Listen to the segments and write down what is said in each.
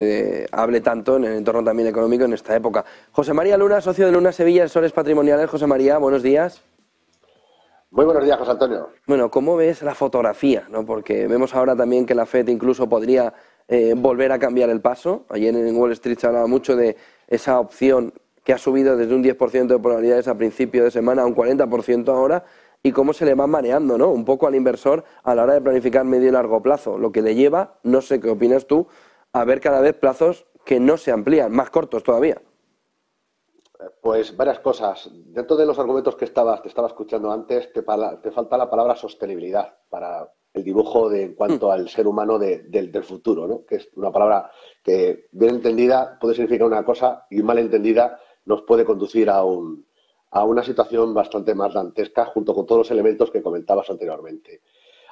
Eh, hable tanto en el entorno también económico en esta época. José María Luna, socio de Luna Sevilla, Asesores Patrimoniales. José María, buenos días. Muy buenos días, José Antonio. Bueno, ¿cómo ves la fotografía? ¿no? Porque vemos ahora también que la FED incluso podría eh, volver a cambiar el paso. Ayer en Wall Street se hablaba mucho de esa opción que ha subido desde un 10% de probabilidades a principio de semana a un 40% ahora y cómo se le va mareando ¿no? un poco al inversor a la hora de planificar medio y largo plazo, lo que le lleva, no sé qué opinas tú, a ver cada vez plazos que no se amplían, más cortos todavía. Pues varias cosas. Dentro de los argumentos que estabas, te estaba escuchando antes, te, falta la palabra sostenibilidad para el dibujo de, en cuanto mm. al ser humano del futuro, ¿no? que es una palabra que bien entendida puede significar una cosa y mal entendida nos puede conducir a, un, a una situación bastante más dantesca junto con todos los elementos que comentabas anteriormente.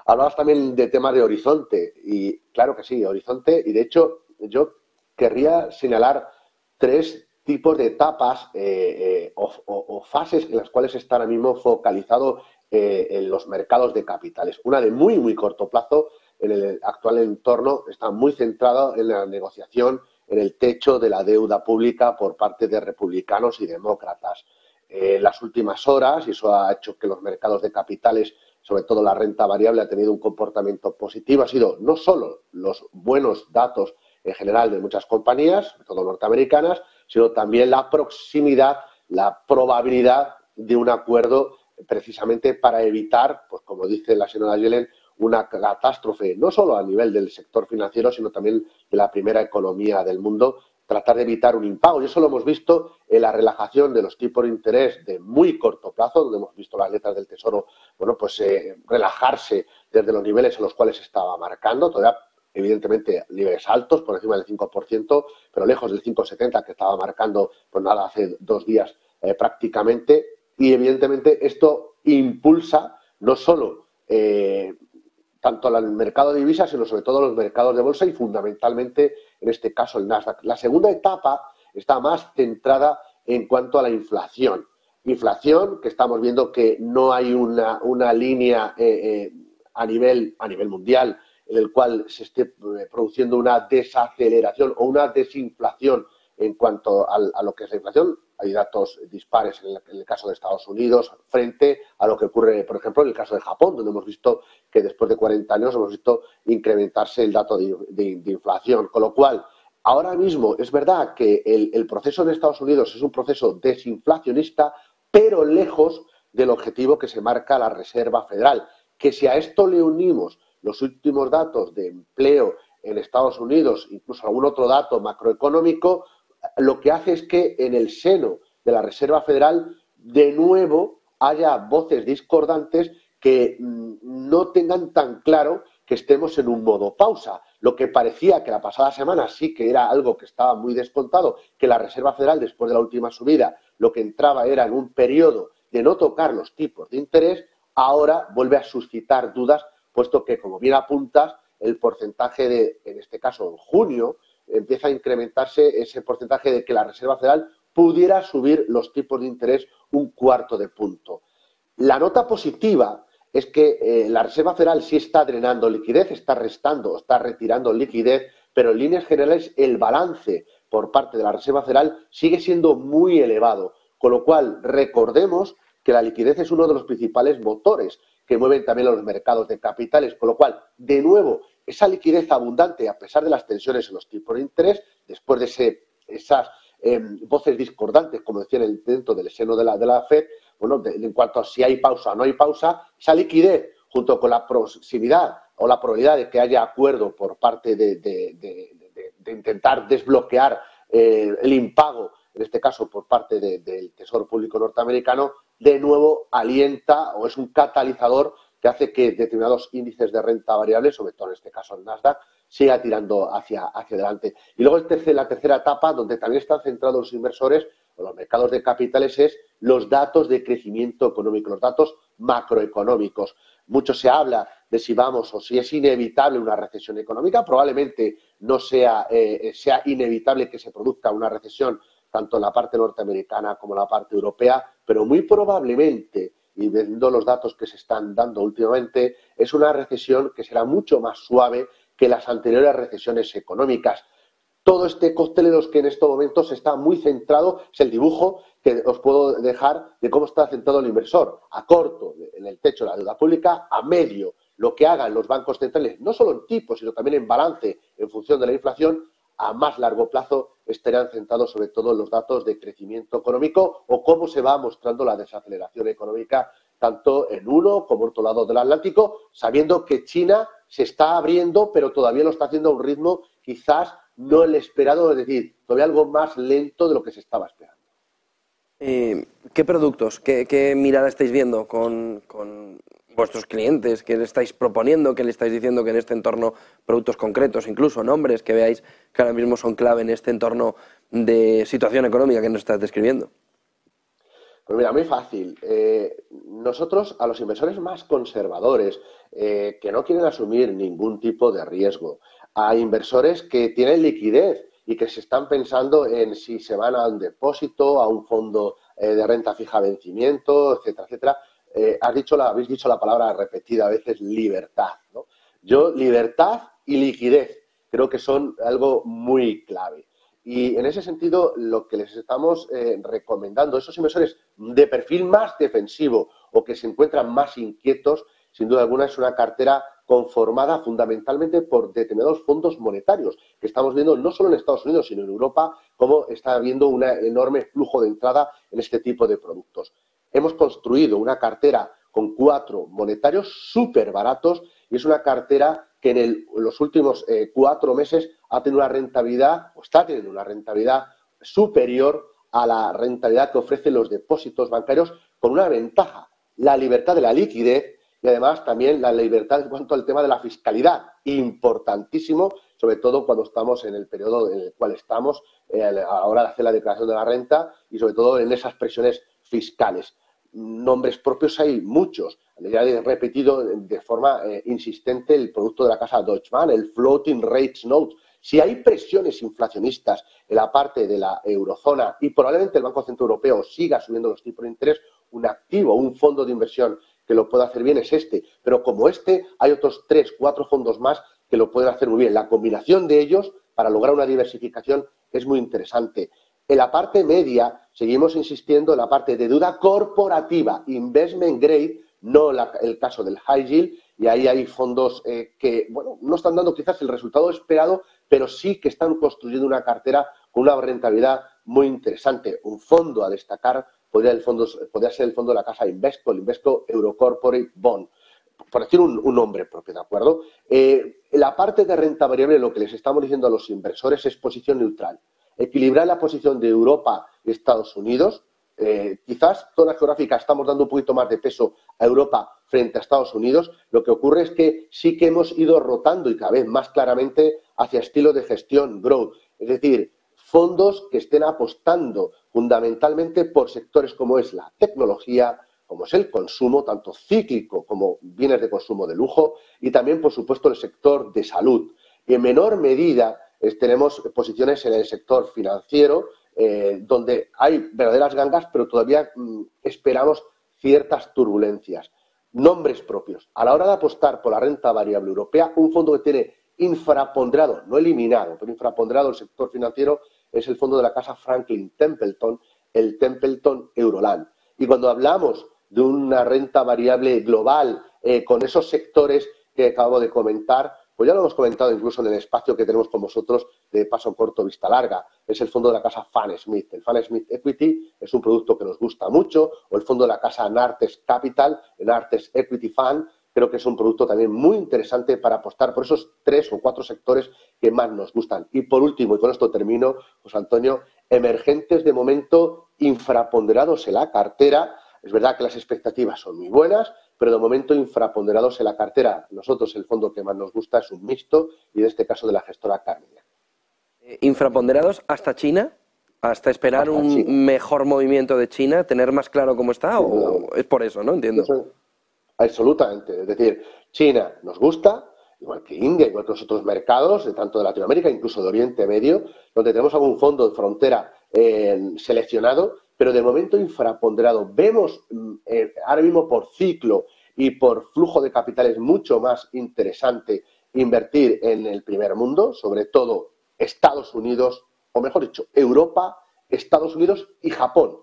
Hablabas también de temas de horizonte y claro que sí, horizonte y de hecho yo querría señalar tres tipos de etapas eh, eh, o, fases en las cuales está ahora mismo focalizado eh, en los mercados de capitales. Una de muy, muy corto plazo, en el actual entorno, está muy centrada en la negociación, en el techo de la deuda pública por parte de republicanos y demócratas. En las últimas horas, y eso ha hecho que los mercados de capitales sobre todo la renta variable, ha tenido un comportamiento positivo. Ha sido no solo los buenos datos en general de muchas compañías, sobre todo norteamericanas, sino también la proximidad, la probabilidad de un acuerdo precisamente para evitar, pues como dice la señora Yellen, una catástrofe, no solo a nivel del sector financiero, sino también de la primera economía del mundo, tratar de evitar un impago. Y eso lo hemos visto en la relajación de los tipos de interés de muy corto plazo, donde hemos visto las letras del Tesoro, bueno, pues eh, relajarse desde los niveles en los cuales estaba marcando, todavía evidentemente niveles altos, por encima del 5%, pero lejos del 5,70 que estaba marcando, pues nada, hace dos días eh, prácticamente. Y evidentemente esto impulsa no solo eh, tanto el mercado de divisas, sino sobre todo los mercados de bolsa y fundamentalmente, en este caso, el Nasdaq. La segunda etapa está más centrada en cuanto a la inflación. Inflación, que estamos viendo que no hay una, una línea eh, eh, a, nivel, a nivel mundial en el cual se esté eh, produciendo una desaceleración o una desinflación en cuanto a lo que es la inflación hay datos dispares en el, caso de Estados Unidos frente a lo que ocurre, por ejemplo, en el caso de Japón, donde hemos visto que después de 40 años hemos visto incrementarse el dato de, inflación. Con lo cual, ahora mismo es verdad que el, proceso en Estados Unidos es un proceso desinflacionista, pero lejos del objetivo que se marca la Reserva Federal. Que si a esto le unimos los últimos datos de empleo en Estados Unidos, incluso algún otro dato macroeconómico, lo que hace es que en el seno de la Reserva Federal de nuevo haya voces discordantes que mm, no tengan tan claro que estemos en un modo pausa. Lo que parecía que la pasada semana sí que era algo que estaba muy descontado, que la Reserva Federal después de la última subida lo que entraba era en un periodo de no tocar los tipos de interés, ahora vuelve a suscitar dudas, puesto que, como bien apuntas, el porcentaje de, en este caso, en junio, empieza a incrementarse ese porcentaje de que la Reserva Federal pudiera subir los tipos de interés un cuarto de punto. La nota positiva es que eh, la Reserva Federal sí está drenando liquidez, está restando, está retirando liquidez, pero en líneas generales el balance por parte de la Reserva Federal sigue siendo muy elevado, con lo cual recordemos que la liquidez es uno de los principales motores que mueven también los mercados de capitales, con lo cual, de nuevo, esa liquidez abundante, a pesar de las tensiones en los tipos de interés, después de esas em, voces discordantes, como decía dentro del seno de la, de FED, bueno, en cuanto a si hay pausa o no hay pausa, esa liquidez, junto con la proximidad o la probabilidad de que haya acuerdo por parte de, intentar desbloquear eh, el impago, en este caso por parte del Tesoro Público norteamericano, de nuevo alienta o es un catalizador hace que determinados índices de renta variable, sobre todo en este caso el Nasdaq, siga tirando hacia, hacia adelante. Y luego la tercera etapa, donde también están centrados los inversores o los mercados de capitales, es los datos de crecimiento económico, los datos macroeconómicos. Mucho se habla de si vamos o si es inevitable una recesión económica. Probablemente no sea, eh, sea inevitable que se produzca una recesión tanto en la parte norteamericana como en la parte europea, pero muy probablemente, y viendo los datos que se están dando últimamente, es una recesión que será mucho más suave que las anteriores recesiones económicas. Todo este cóctel de los que en estos momentos está muy centrado, es el dibujo que os puedo dejar de cómo está centrado el inversor. A corto, en el techo de la deuda pública, a medio, lo que hagan los bancos centrales, no solo en tipo, sino también en balance en función de la inflación, a más largo plazo estarían centrados sobre todo en los datos de crecimiento económico o cómo se va mostrando la desaceleración económica tanto en uno como en otro lado del Atlántico, sabiendo que China se está abriendo, pero todavía lo está haciendo a un ritmo quizás no el esperado, es decir, todavía algo más lento de lo que se estaba esperando. Eh, ¿Qué productos, qué, mirada estáis viendo con, vuestros clientes? ¿Qué le estáis proponiendo? ¿Qué le estáis diciendo que en este entorno, productos concretos, incluso nombres que veáis que ahora mismo son clave en este entorno de situación económica que nos estás describiendo? Pues mira, muy fácil. Eh, nosotros, a los inversores más conservadores, eh, que no quieren asumir ningún tipo de riesgo, a inversores que tienen liquidez y que se están pensando en si se van a un depósito, a un fondo eh, de renta fija vencimiento, etcétera, etcétera, eh, has dicho la, habéis dicho la palabra repetida a veces libertad. ¿no? Yo, libertad y liquidez creo que son algo muy clave. Y en ese sentido, lo que les estamos eh, recomendando, esos inversores de perfil más defensivo o que se encuentran más inquietos, sin duda alguna es una cartera conformada fundamentalmente por determinados fondos monetarios, que estamos viendo no solo en Estados Unidos, sino en Europa, cómo está habiendo un enorme flujo de entrada en este tipo de productos hemos construido una cartera con cuatro monetarios súper baratos y es una cartera que en, los últimos eh, cuatro meses ha tenido una rentabilidad, o está teniendo una rentabilidad superior a la rentabilidad que ofrecen los depósitos bancarios con una ventaja, la libertad de la liquidez y además también la libertad en cuanto al tema de la fiscalidad, importantísimo, sobre todo cuando estamos en el periodo en el cual estamos, eh, ahora de hacer la declaración de la renta y sobre todo en esas presiones fiscales nombres propios hay muchos. Ya he repetido de forma eh, insistente el producto de la casa Deutsche Bank, el Floating Rates Note. Si hay presiones inflacionistas en la parte de la eurozona y probablemente el Banco Central Europeo siga subiendo los tipos de interés, un activo, un fondo de inversión que lo pueda hacer bien es este. Pero como este, hay otros tres, cuatro fondos más que lo pueden hacer muy bien. La combinación de ellos para lograr una diversificación es muy interesante. En la parte media, seguimos insistiendo en la parte de deuda corporativa, investment grade, no el caso del high yield, y ahí hay fondos eh, que, bueno, no están dando quizás el resultado esperado, pero sí que están construyendo una cartera con una rentabilidad muy interesante. Un fondo a destacar podría, el fondo, ser el fondo de la casa Invesco, el Invesco Eurocorporate Bond por decir un, nombre propio, ¿de acuerdo? Eh, la parte de renta variable, lo que les estamos diciendo a los inversores es posición neutral equilibrar la posición de Europa y Estados Unidos. Eh, quizás zona geográfica estamos dando un poquito más de peso a Europa frente a Estados Unidos. Lo que ocurre es que sí que hemos ido rotando y cada vez más claramente hacia estilo de gestión growth, es decir, fondos que estén apostando fundamentalmente por sectores como es la tecnología, como es el consumo, tanto cíclico como bienes de consumo de lujo, y también, por supuesto, el sector de salud. Y en menor medida tenemos posiciones en el sector financiero, eh, donde hay verdaderas gangas, pero todavía mm, esperamos ciertas turbulencias. Nombres propios. A la hora de apostar por la renta variable europea, un fondo que tiene infraponderado, no eliminado, pero infraponderado el sector financiero, es el fondo de la casa Franklin Templeton, el Templeton Euroland. Y cuando hablamos de una renta variable global eh, con esos sectores que acabo de comentar, pues ya lo hemos comentado incluso en el espacio que tenemos con vosotros de paso corto, vista larga. Es el fondo de la casa Fan Smith. El Fan Smith Equity es un producto que nos gusta mucho, o el fondo de la casa Nartes Capital, el Nartes Equity Fund. Creo que es un producto también muy interesante para apostar por esos tres o cuatro sectores que más nos gustan. Y por último, y con esto termino, José Antonio, emergentes de momento infraponderados en la cartera. Es verdad que las expectativas son muy buenas, pero de momento infraponderados en la cartera. Nosotros el fondo que más nos gusta es un mixto y en este caso de la gestora Carmina. Eh, infraponderados hasta China, hasta esperar un mejor movimiento de China, tener más claro cómo está, o es por eso, ¿no? Entiendo. absolutamente. Es decir, China nos gusta, igual que India, igual que los otros mercados, tanto de Latinoamérica, incluso de Oriente Medio, donde tenemos algún fondo de frontera eh, seleccionado, pero de momento infraponderado. Vemos mm, eh, ahora mismo por ciclo y por flujo de capitales mucho más interesante invertir en el primer mundo, sobre todo Estados Unidos, o mejor dicho, Europa, Estados Unidos y Japón.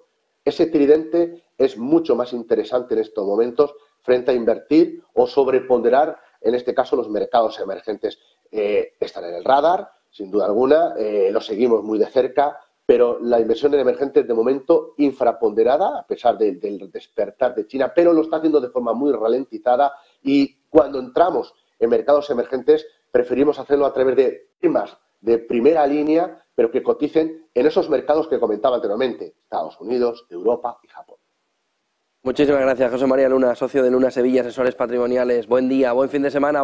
Ese tridente es mucho más interesante en estos momentos frente a invertir o sobreponderar, en este caso, los mercados emergentes. Eh, están en el radar, sin duda alguna, eh, lo seguimos muy de cerca, pero la inversión en emergentes de momento infraponderada, a pesar del despertar de China, pero lo está haciendo de forma muy ralentizada y cuando entramos en mercados emergentes preferimos hacerlo a través de temas de primera línea, pero que coticen en esos mercados que comentaba anteriormente, Estados Unidos, Europa y Japón. Muchísimas gracias, José María Luna, socio de Luna Sevilla, asesores patrimoniales. Buen día, buen fin de semana.